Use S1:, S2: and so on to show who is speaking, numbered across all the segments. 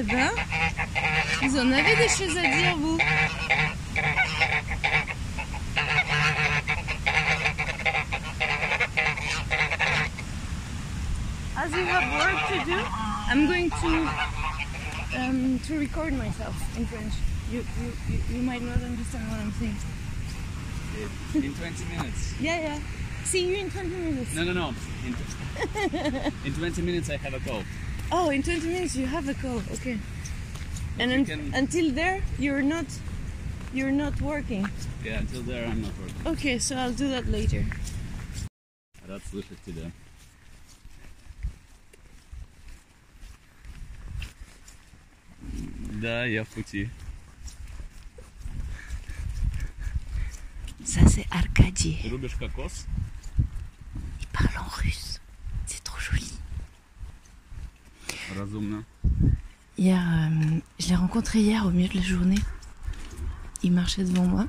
S1: Eh ben, vous en avez des choses à dire, vous As you have work to do, I'm going to um, to record myself in French. You, you, you, you might not understand what I'm saying.
S2: In 20 minutes.
S1: Yeah, yeah. See you in 20 minutes.
S2: No, no, no. In, in 20 minutes I have a call.
S1: Oh, in 20 minutes you have a call. Okay. And
S2: you
S1: un-
S2: can-
S1: until there, you're not you're not working.
S2: Yeah, until there I'm not working.
S1: Okay, so I'll do that later.
S2: Рад слышать тебя. Да, я в пути.
S1: Ça c'est Arcadie.
S2: Рубишь кокос?
S1: Hier, euh, je l'ai rencontré hier au milieu de la journée. Il marchait devant moi.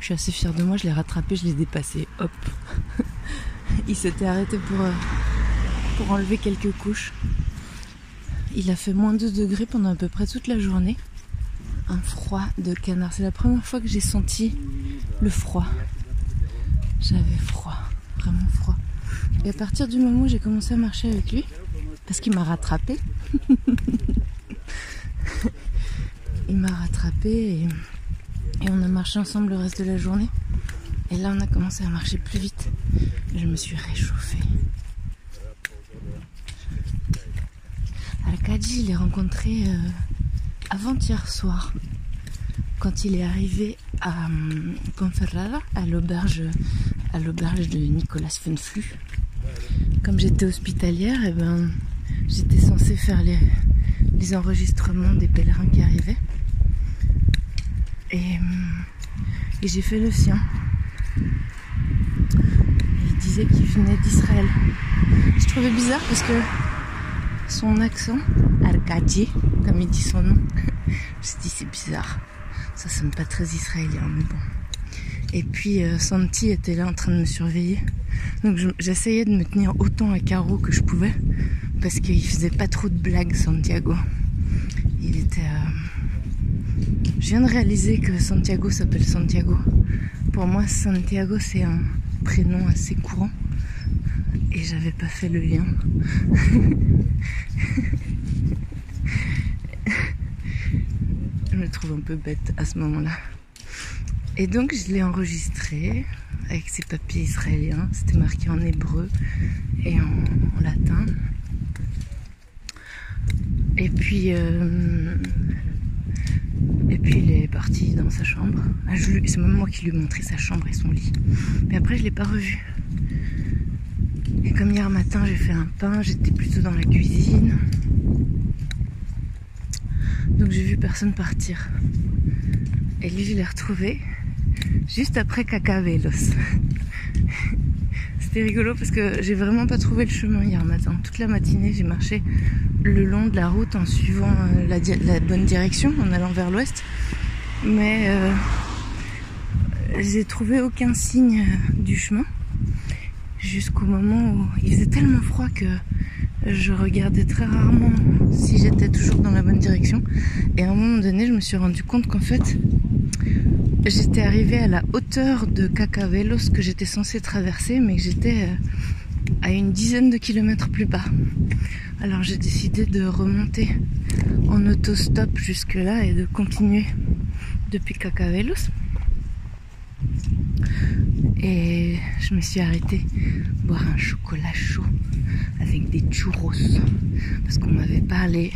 S1: Je suis assez fière de moi, je l'ai rattrapé, je l'ai dépassé. Hop. Il s'était arrêté pour, euh, pour enlever quelques couches. Il a fait moins 2 degrés pendant à peu près toute la journée. Un froid de canard. C'est la première fois que j'ai senti le froid. J'avais froid, vraiment froid. Et à partir du moment où j'ai commencé à marcher avec lui, parce qu'il m'a rattrapé, il m'a rattrapé et, on a marché ensemble le reste de la journée. Et là, on a commencé à marcher plus vite. Je me suis réchauffée. Arcadie, je l'ai rencontré euh, avant-hier soir, quand il est arrivé à hum, Ponferrada, à l'auberge, à l'auberge de Nicolas Fenflu. Comme j'étais hospitalière, et ben, j'étais censée faire les, enregistrements des pèlerins qui arrivaient. Et, hum, et j'ai fait le sien. Il disait qu'il venait d'Israël. Je trouvais bizarre parce que son accent, Arcadie, comme il dit son nom, je me suis dit c'est bizarre. Ça sonne pas très israélien, mais bon. Et puis euh, Santi était là en train de me surveiller. Donc je- j'essayais de me tenir autant à carreau que je pouvais parce qu'il faisait pas trop de blagues, Santiago. Il était. euh, Je viens de réaliser que Santiago s'appelle Santiago. Pour moi, Santiago c'est un prénom assez courant et j'avais pas fait le lien. Je me trouve un peu bête à ce moment-là. Et donc je l'ai enregistré avec ses papiers israéliens. C'était marqué en hébreu et en, en latin. Et puis, euh, et puis il est parti dans sa chambre. Ah, C'est même moi qui lui ai montré sa chambre et son lit. Mais après je l'ai pas revu. Et comme hier matin j'ai fait un pain, j'étais plutôt dans la cuisine. Donc j'ai vu personne partir. Et lui je l'ai retrouvé juste après Cacavelos. C'était rigolo parce que j'ai vraiment pas trouvé le chemin hier matin. Toute la matinée j'ai marché le long de la route en suivant euh, la, bonne direction, en allant vers l'ouest. Mais euh, j'ai trouvé aucun signe euh, du chemin jusqu'au moment où il faisait tellement froid que je regardais très rarement si j'étais toujours dans la bonne direction. Et à un moment donné, je me suis rendu compte qu'en fait, j'étais arrivée à la hauteur de Cacavelos que j'étais censée traverser, mais que j'étais euh, à une dizaine de kilomètres plus bas. Alors j'ai décidé de remonter en autostop jusque-là et de continuer depuis Cacavelos. Et je me suis arrêtée boire un chocolat chaud avec des churros parce qu'on m'avait parlé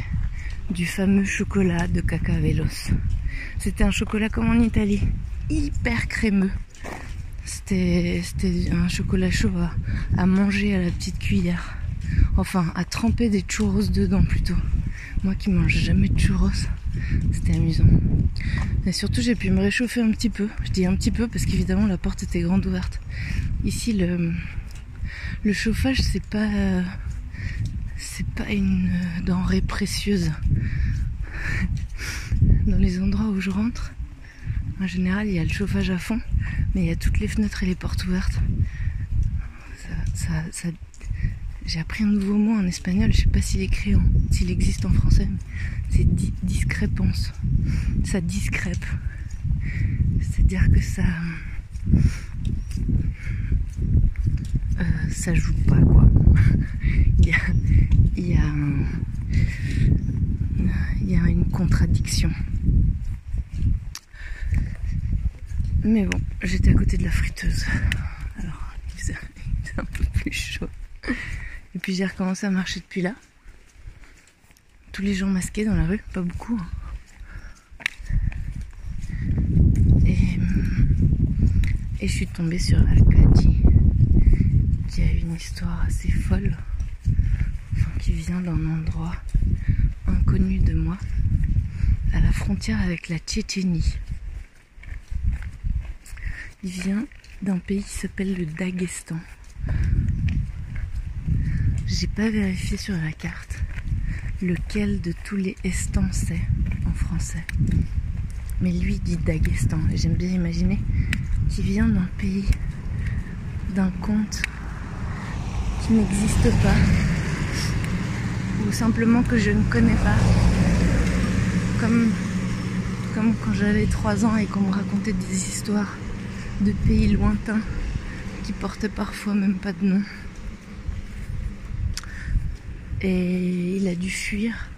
S1: du fameux chocolat de Cacavelos. C'était un chocolat comme en Italie, hyper crémeux. C'était un chocolat chaud à manger à la petite cuillère. Enfin, à tremper des churros dedans plutôt. Moi qui mange jamais de churros, c'était amusant. Et surtout, j'ai pu me réchauffer un petit peu. Je dis un petit peu parce qu'évidemment la porte était grande ouverte. Ici, le, chauffage, c'est pas, c'est pas une denrée précieuse. Dans les endroits où je rentre, en général, il y a le chauffage à fond, mais il y a toutes les fenêtres et les portes ouvertes. Ça, J'ai appris un nouveau mot en espagnol, je sais pas s'il est s'il existe en français, c'est di- discrépance. Ça discrèpe. C'est-à-dire que ça. euh, ça joue pas quoi. il y a, il y a il y a une contradiction. Mais bon, j'étais à côté de la friteuse. Alors, il faisait un peu plus chaud. Et puis j'ai recommencé à marcher depuis là. Tous les gens masqués dans la rue, pas beaucoup. hein. Et, je suis tombée sur Alcadi, qui a une histoire assez folle, enfin, qui vient d'un endroit inconnu de moi, à la frontière avec la Tchétchénie. Il vient d'un pays qui s'appelle le Daghestan. J'ai pas vérifié sur la carte lequel de tous les estans c'est en français. Mais lui dit Daghestan. J'aime bien imaginer qu'il vient d'un pays, d'un conte qui n'existe pas. Ou simplement que je ne connais pas. Comme, comme quand j'avais 3 ans et qu'on me racontait des histoires de pays lointains qui portaient parfois même pas de nom. Et il a dû fuir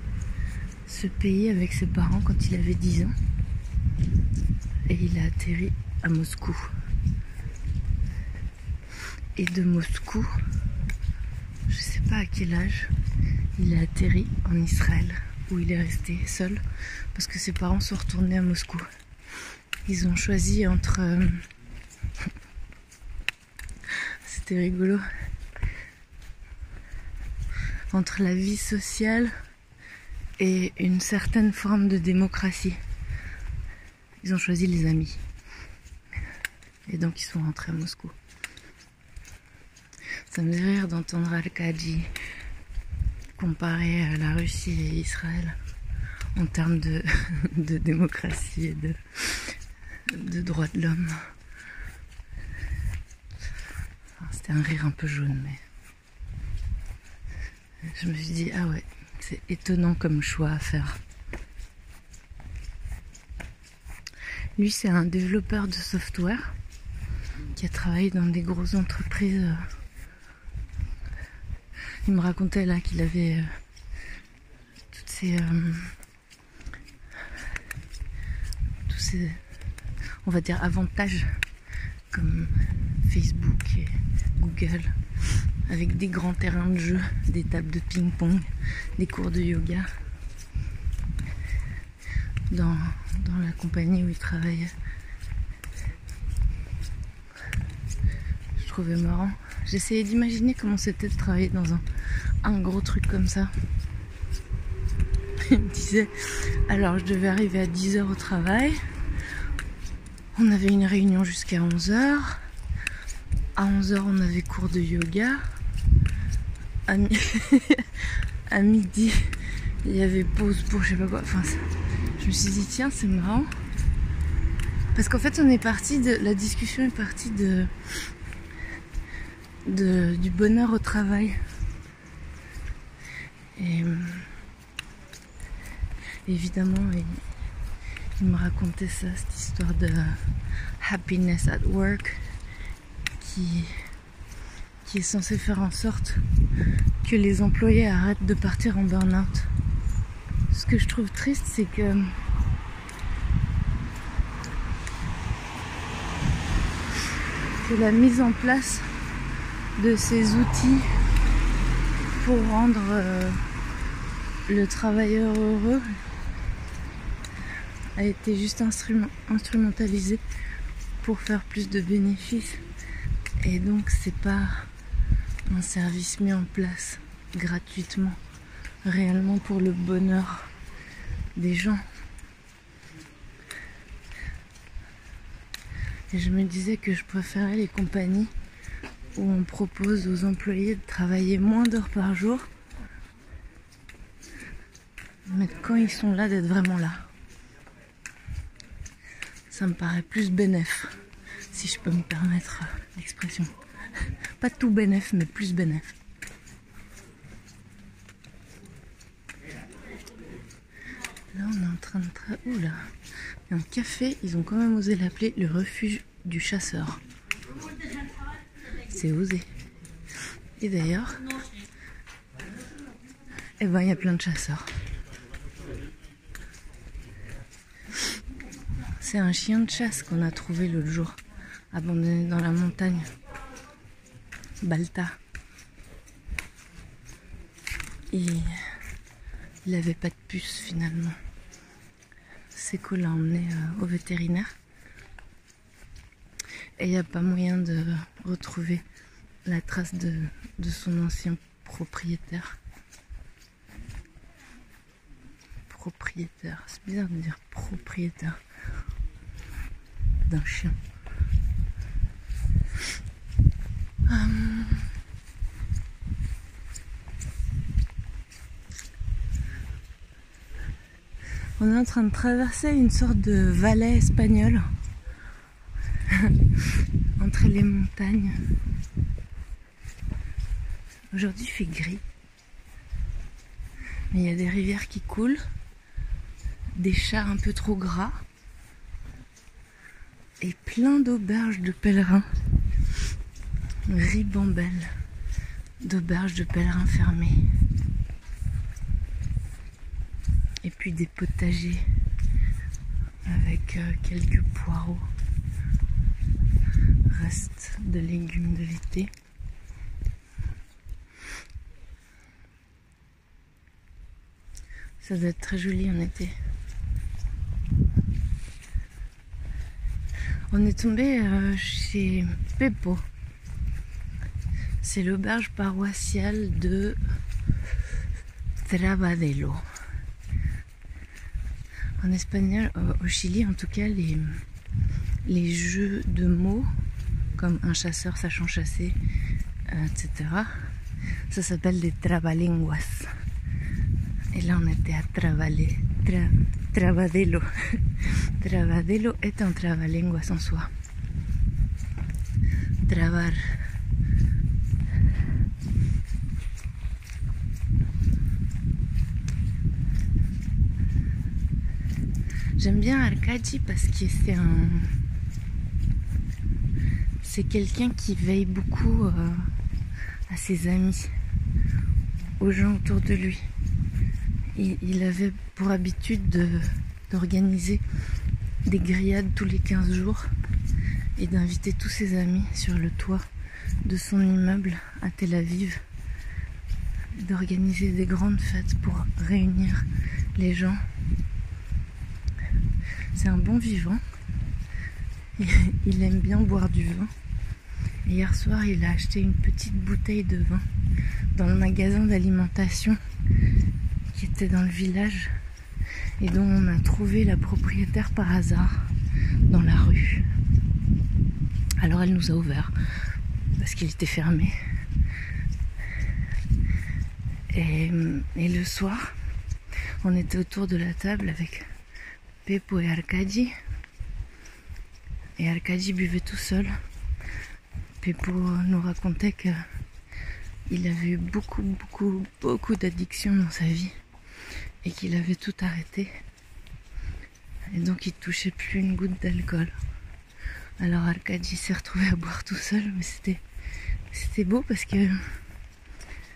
S1: ce pays avec ses parents quand il avait 10 ans. Et il a atterri à Moscou. Et de Moscou, je sais pas à quel âge, il a atterri en Israël, où il est resté seul, parce que ses parents sont retournés à Moscou. Ils ont choisi entre... euh, C'était rigolo. Entre la vie sociale et une certaine forme de démocratie. Ils ont choisi les amis. Et donc ils sont rentrés à Moscou. Ça me fait rire d'entendre Al-Qadi comparer euh, la Russie et Israël en termes de, démocratie et de, de droits de l'homme. C'était un rire un peu jaune, mais je me suis dit, ah ouais, c'est étonnant comme choix à faire. Lui, c'est un développeur de software qui a travaillé dans des grosses entreprises. Il me racontait là qu'il avait euh, toutes ces, euh, tous ces, on va dire, avantages comme Facebook et Google, avec des grands terrains de jeu, des tables de ping-pong, des cours de yoga. Dans, dans la compagnie où il travaillait. Je trouvais marrant. J'essayais d'imaginer comment c'était de travailler dans un, un gros truc comme ça. Il me disait, alors je devais arriver à 10h au travail. On avait une réunion jusqu'à 11h. À 11h, on avait cours de yoga. À, mi- à midi, il y avait pause pour je sais pas quoi. Enfin, je me suis dit, tiens, c'est marrant. Parce qu'en fait, on est parti de. La discussion est partie de. de du bonheur au travail. Et. Évidemment, il me racontait ça, cette histoire de happiness at work qui, qui est censée faire en sorte que les employés arrêtent de partir en burn-out. Ce que je trouve triste, c'est que la mise en place de ces outils pour rendre euh, le travailleur heureux a été juste instrument- instrumentalisée pour faire plus de bénéfices. Et donc c'est pas un service mis en place gratuitement, réellement pour le bonheur des gens. Et je me disais que je préférais les compagnies où on propose aux employés de travailler moins d'heures par jour, mais quand ils sont là, d'être vraiment là. Ça me paraît plus bénéf, si je peux me permettre l'expression. Pas tout bénef, mais plus bénef. Là, on est en train de... Tra... Ouh un café, ils ont quand même osé l'appeler le refuge du chasseur. C'est osé. Et d'ailleurs, eh ben, il y a plein de chasseurs. C'est un chien de chasse qu'on a trouvé l'autre jour, abandonné dans la montagne. Balta. Et il n'avait pas de puce finalement. Seco l'a emmené euh, au vétérinaire. Et il n'y a pas moyen de retrouver la trace de, de son ancien propriétaire. Propriétaire, c'est bizarre de dire propriétaire d'un chien. Hum. On est en train de traverser une sorte de vallée espagnole entre les montagnes. Aujourd'hui, il fait gris. Mais il y a des rivières qui coulent, des chars un peu trop gras et plein d'auberges de pèlerins. Ribambelle d'auberges de pèlerins fermées. Et puis des potagers avec euh, quelques poireaux. Reste de légumes de l'été. Ça doit être très joli en été. On est tombé euh, chez Pepo. C'est l'auberge paroissiale de Travadelo. En espagnol, au Chili en tout cas, les, jeux de mots, comme un chasseur sachant chasser, euh, etc., ça s'appelle des trabalenguas. Et là, on était à Travaler. travadelo. travadelo est un trabalenguas en soi. Travar. J'aime bien Arcadi parce que c'est un. C'est quelqu'un qui veille beaucoup euh, à ses amis, aux gens autour de lui il avait pour habitude d'organiser des grillades tous les 15 jours et d'inviter tous ses amis sur le toit de son immeuble à Tel Aviv, d'organiser des grandes fêtes pour réunir les gens. C'est un bon vivant. Il aime bien boire du vin. hier soir, il a acheté une petite bouteille de vin dans le magasin d'alimentation qui était dans le village et dont on a trouvé la propriétaire par hasard dans la rue. Alors elle nous a ouvert parce qu'il était fermé. Et, le soir, on était autour de la table avec Pepo et Arcadi. Et Arcadi buvait tout seul. Pepo nous racontait que il avait eu beaucoup, beaucoup, beaucoup d'addictions dans sa vie et qu'il avait tout arrêté. Et donc il touchait plus une goutte d'alcool. Alors Arcadie s'est retrouvé à boire tout seul, mais c'était beau parce que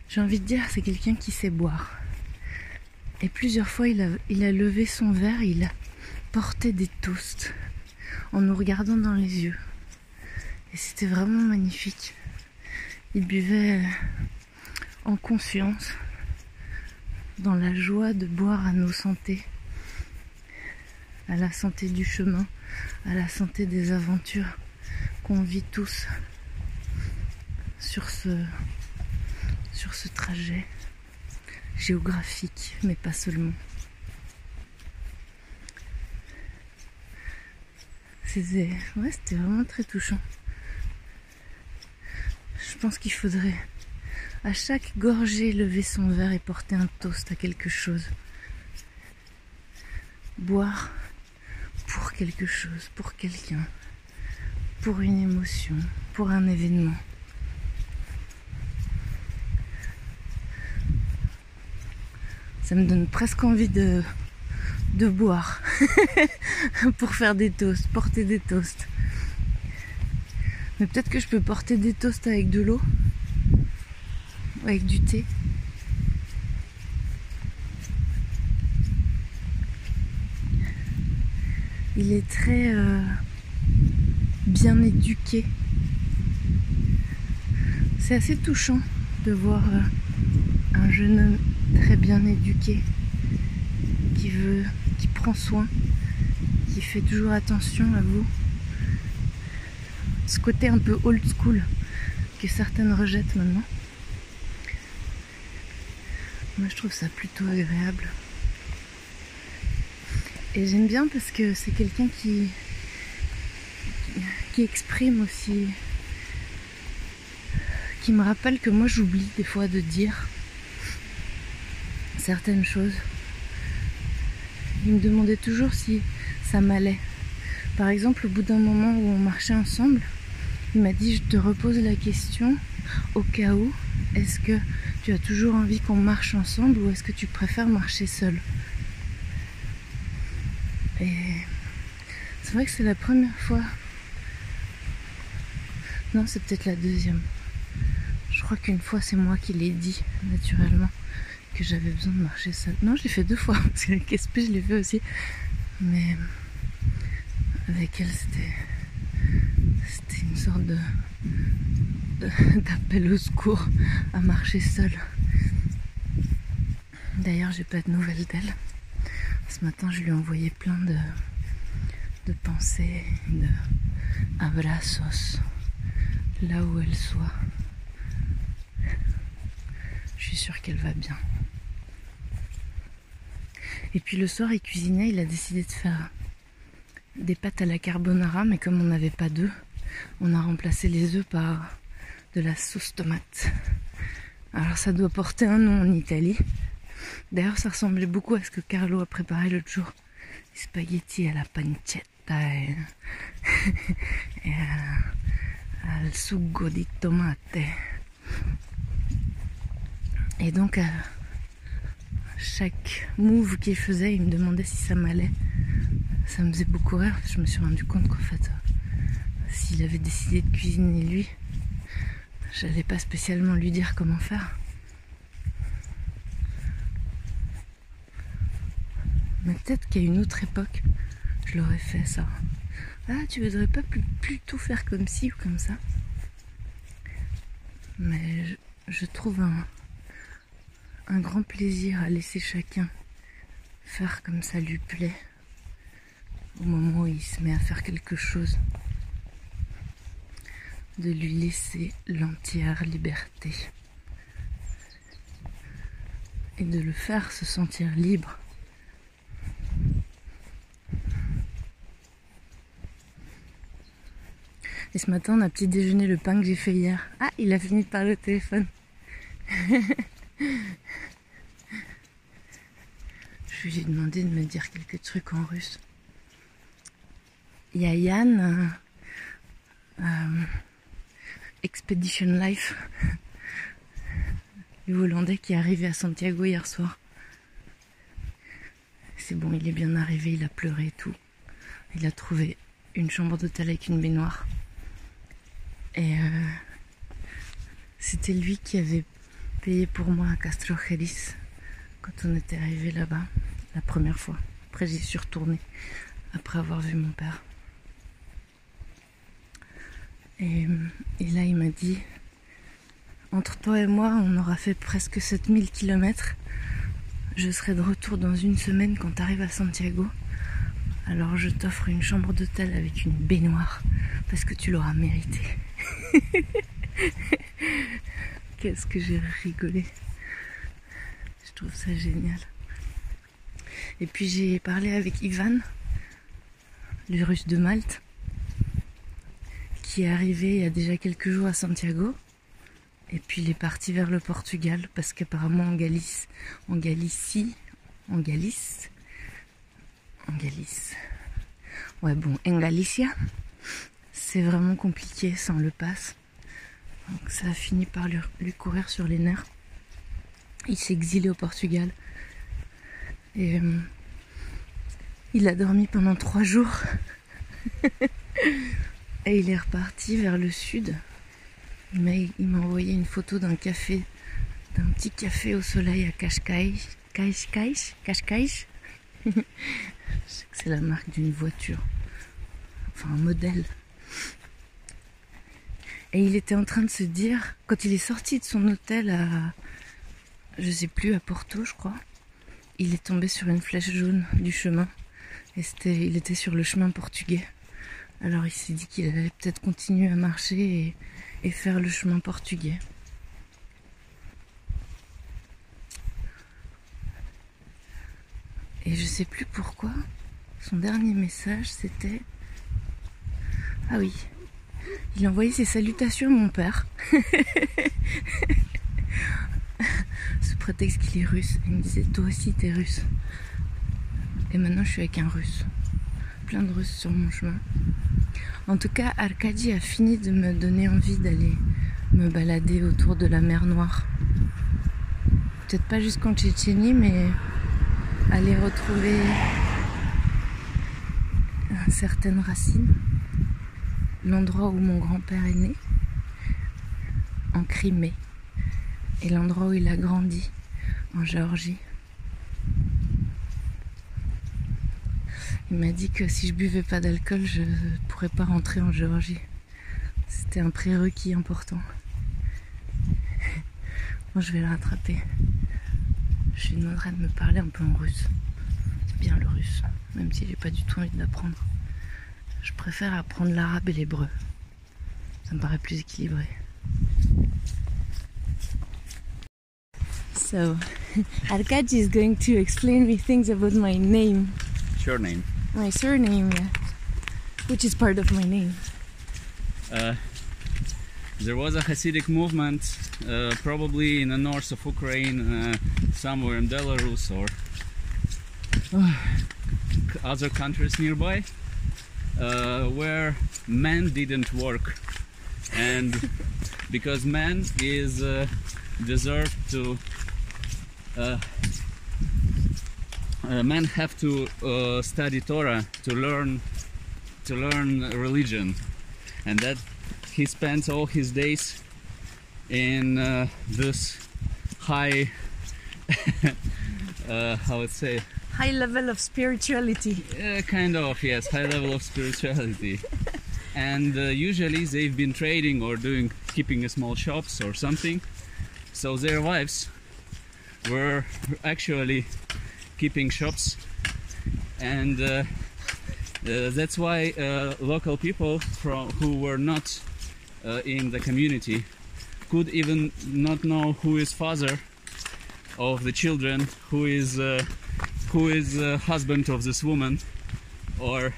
S1: j'ai envie de dire c'est quelqu'un qui sait boire. Et plusieurs fois il a, il a levé son verre, il a porté des toasts en nous regardant dans les yeux. Et c'était vraiment magnifique. Il buvait en conscience dans la joie de boire à nos santés, à la santé du chemin, à la santé des aventures qu'on vit tous sur ce, sur ce trajet géographique, mais pas seulement. C'était vraiment très touchant. Je pense qu'il faudrait à chaque gorgée lever son verre et porter un toast à quelque chose. Boire pour quelque chose, pour quelqu'un, pour une émotion, pour un événement. Ça me donne presque envie de, de boire pour faire des toasts, porter des toasts. Mais peut-être que je peux porter des toasts avec de l'eau, avec du thé. Il est très euh, bien éduqué. C'est assez touchant de voir euh, un jeune homme très bien éduqué qui veut, qui prend soin, qui fait toujours attention à vous. Ce côté un peu old school que certaines rejettent maintenant. Moi je trouve ça plutôt agréable. Et j'aime bien parce que c'est quelqu'un qui, qui exprime aussi, qui me rappelle que moi j'oublie des fois de dire certaines choses. Il me demandait toujours si ça m'allait. Par exemple, au bout d'un moment où on marchait ensemble, il m'a dit je te repose la question au cas où, est-ce que tu as toujours envie qu'on marche ensemble ou est-ce que tu préfères marcher seul? Et c'est vrai que c'est la première fois. Non, c'est peut-être la deuxième. Je crois qu'une fois, c'est moi qui l'ai dit naturellement que j'avais besoin de marcher seule. Non, je l'ai fait deux fois parce que avec SP, je l'ai fait aussi. Mais avec elle, c'était c'était une sorte de d'appel au secours à marcher seule. D'ailleurs, j'ai pas de nouvelles d'elle. Ce matin, je lui ai envoyé plein de, de pensées, de abrazos, là où elle soit. Je suis sûre qu'elle va bien. Et puis le soir, il cuisinait, il a décidé de faire des pâtes à la carbonara, mais comme on n'avait pas d'œufs, on a remplacé les œufs par de la sauce tomate. Alors ça doit porter un nom en Italie. D'ailleurs, ça ressemblait beaucoup à ce que Carlo a préparé l'autre jour. Les spaghettis à la pancetta et, et al sugo di tomate. Et donc, à chaque move qu'il faisait, il me demandait si ça m'allait. Ça me faisait beaucoup rire. Je me suis rendu compte qu'en fait, s'il avait décidé de cuisiner lui, j'allais pas spécialement lui dire comment faire. Mais peut-être qu'à une autre époque, je l'aurais fait ça. Ah, tu voudrais pas plutôt faire comme ci ou comme ça? Mais je, trouve un, un grand plaisir à laisser chacun faire comme ça lui plaît au moment où il se met à faire quelque chose de lui laisser l'entière liberté et de le faire se sentir libre Et ce matin, on a petit déjeuner le pain que j'ai fait hier. Ah, il a fini de parler au téléphone. Je lui ai demandé de me dire quelques trucs en russe. Il y a Yann, euh, euh, Expedition Life, le Hollandais qui est arrivé à Santiago hier soir. C'est bon, il est bien arrivé, il a pleuré et tout. Il a trouvé une chambre d'hôtel avec une baignoire. Et euh, c'était lui qui avait payé pour moi à Castrojeris quand on était arrivé là-bas la première fois. Après, j'y suis retournée après avoir vu mon père. Et, et là, il m'a dit Entre toi et moi, on aura fait presque 7000 km. Je serai de retour dans une semaine quand tu arrives à Santiago. Alors je t'offre une chambre d'hôtel avec une baignoire parce que tu l'auras mérité. Qu'est-ce que j'ai rigolé. Je trouve ça génial. Et puis j'ai parlé avec Ivan, le russe de Malte, qui est arrivé il y a déjà quelques jours à Santiago. Et puis il est parti vers le Portugal parce qu'apparemment en Galice, en Galicie, en Galice, en Galice. Ouais bon, en Galicia, c'est vraiment compliqué sans le passe. Donc ça a fini par lui, courir sur les nerfs. Il s'est exilé au Portugal. Et euh, Il a dormi pendant trois jours. Et il est reparti vers le sud. Il m'a envoyé une photo d'un café, d'un petit café au soleil à. Cascais Cascais Je sais que c'est la marque d'une voiture. Enfin, un modèle. Et il était en train de se dire, quand il est sorti de son hôtel à, je sais plus, à Porto, je crois, il est tombé sur une flèche jaune du chemin. Et c'était, il était sur le chemin portugais. Alors il s'est dit qu'il allait peut-être continuer à marcher et, et faire le chemin portugais. Et je sais plus pourquoi. Son dernier message c'était. Ah oui. Il a envoyé ses salutations à mon père. Sous prétexte qu'il est russe. Il me disait Toi aussi t'es russe. Et maintenant je suis avec un russe. Plein de russes sur mon chemin. En tout cas, Arkady a fini de me donner envie d'aller me balader autour de la mer Noire. Peut-être pas jusqu'en Tchétchénie, mais aller retrouver certaines racines. L'endroit où mon grand-père est né, en Crimée, et l'endroit où il a grandi, en Géorgie. Il m'a dit que si je buvais pas d'alcool, je pourrais pas rentrer en Géorgie. C'était un prérequis important. Bon, je vais le rattraper. Je lui demanderai de me parler un peu en russe. C'est bien le russe, même si j'ai pas du tout envie de l'apprendre. Je préfère apprendre l'arabe et l'hébreu. Ça me paraît plus équilibré. So, Arkady is going to explain me things about my name,
S2: Your name.
S1: my surname, yeah, which is part of my name.
S2: Uh, there was a Hasidic movement, uh, probably in the north of Ukraine, uh, somewhere in Belarus or uh, other countries nearby, where men didn't work, and because man is uh, deserved to. Uh, uh, men have to uh, study Torah to learn to learn religion, and that he spends all his days in uh, this high uh, how would say
S1: High level of spirituality.
S2: uh, kind of yes high level of spirituality. And uh, usually they've been trading or doing keeping a small shops or something. So their wives were actually keeping shops. And uh, uh, that's why uh, local people from who were not uh, in the community could even not know who is father of the children who is uh, who is uh, husband of this woman or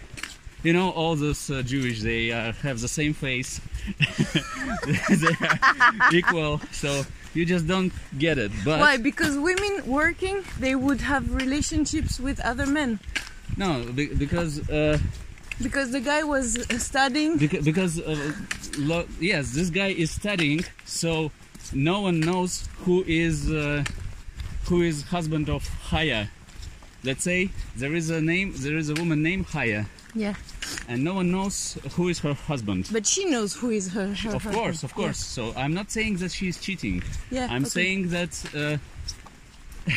S2: you know all those uh, jewish they uh, have the same face they are equal so you just don't get it but
S1: Why? Because women working, they would have relationships with other men.
S2: no be- because uh,
S1: Because the guy was studying.
S2: because, because uh, lo- yes this guy is studying so no one knows who is uh, who is husband of Haya let's say there is a name there is a woman named Haya
S1: Yeah.
S2: and no one knows who is her husband
S1: But she knows who is her. her
S2: of course of course so i'm not saying that she is cheating
S1: Yeah.
S2: i'm
S1: okay.
S2: saying that uh,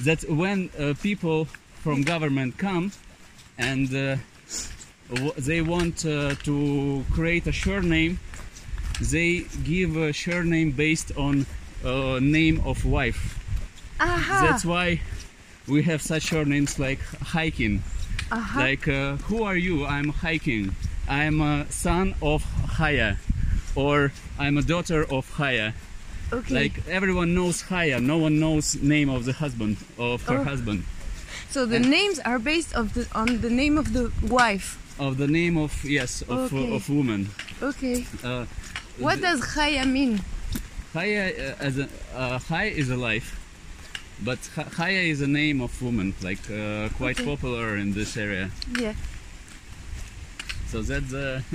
S2: that when uh, people from government come and uh, they want uh, to create a surname they give a surname based on uh, name of wife
S1: Aha.
S2: that's why we have such surnames like hiking
S1: Aha.
S2: like uh, who are you i'm hiking i'm a son of haya or i'm a daughter of haya
S1: okay.
S2: like everyone knows haya no one knows name of the husband of her
S1: Oh.
S2: husband
S1: so the
S2: and-
S1: names are based of the on the name of the wife.
S2: of the name of yes of,
S1: Okay.
S2: of woman
S1: Okay.
S2: uh,
S1: What does Chaya mean?
S2: haya uh, as a uh, haya is a life but Ha- haya is a name of woman like uh, quite
S1: Okay.
S2: popular in this area
S1: Yeah.
S2: so that's uh,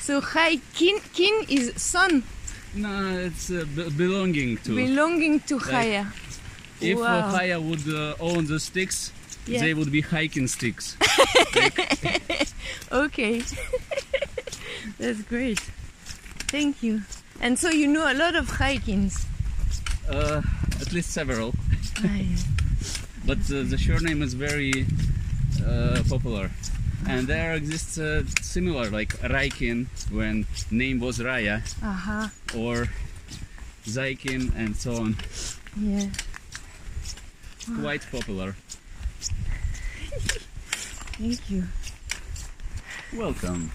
S1: So Chai kin kin is son
S2: no it's uh, b- belonging to
S1: belonging to
S2: Like-
S1: Chaya.
S2: If
S1: Wow.
S2: uh, Haya would uh, own the sticks,
S1: Yeah.
S2: they would be hiking sticks.
S1: Okay. That's great. Thank you. And so you know a lot of hikings.
S2: Uh, at least several.
S1: Ah, yeah.
S2: but uh, the short name is very uh, popular. And there exists uh, similar, like Raikin, when name was Raya,
S1: Uh-huh.
S2: or Zaikin, and so on.
S1: Yeah.
S2: Quite popular.
S1: Thank you.
S2: Welcome.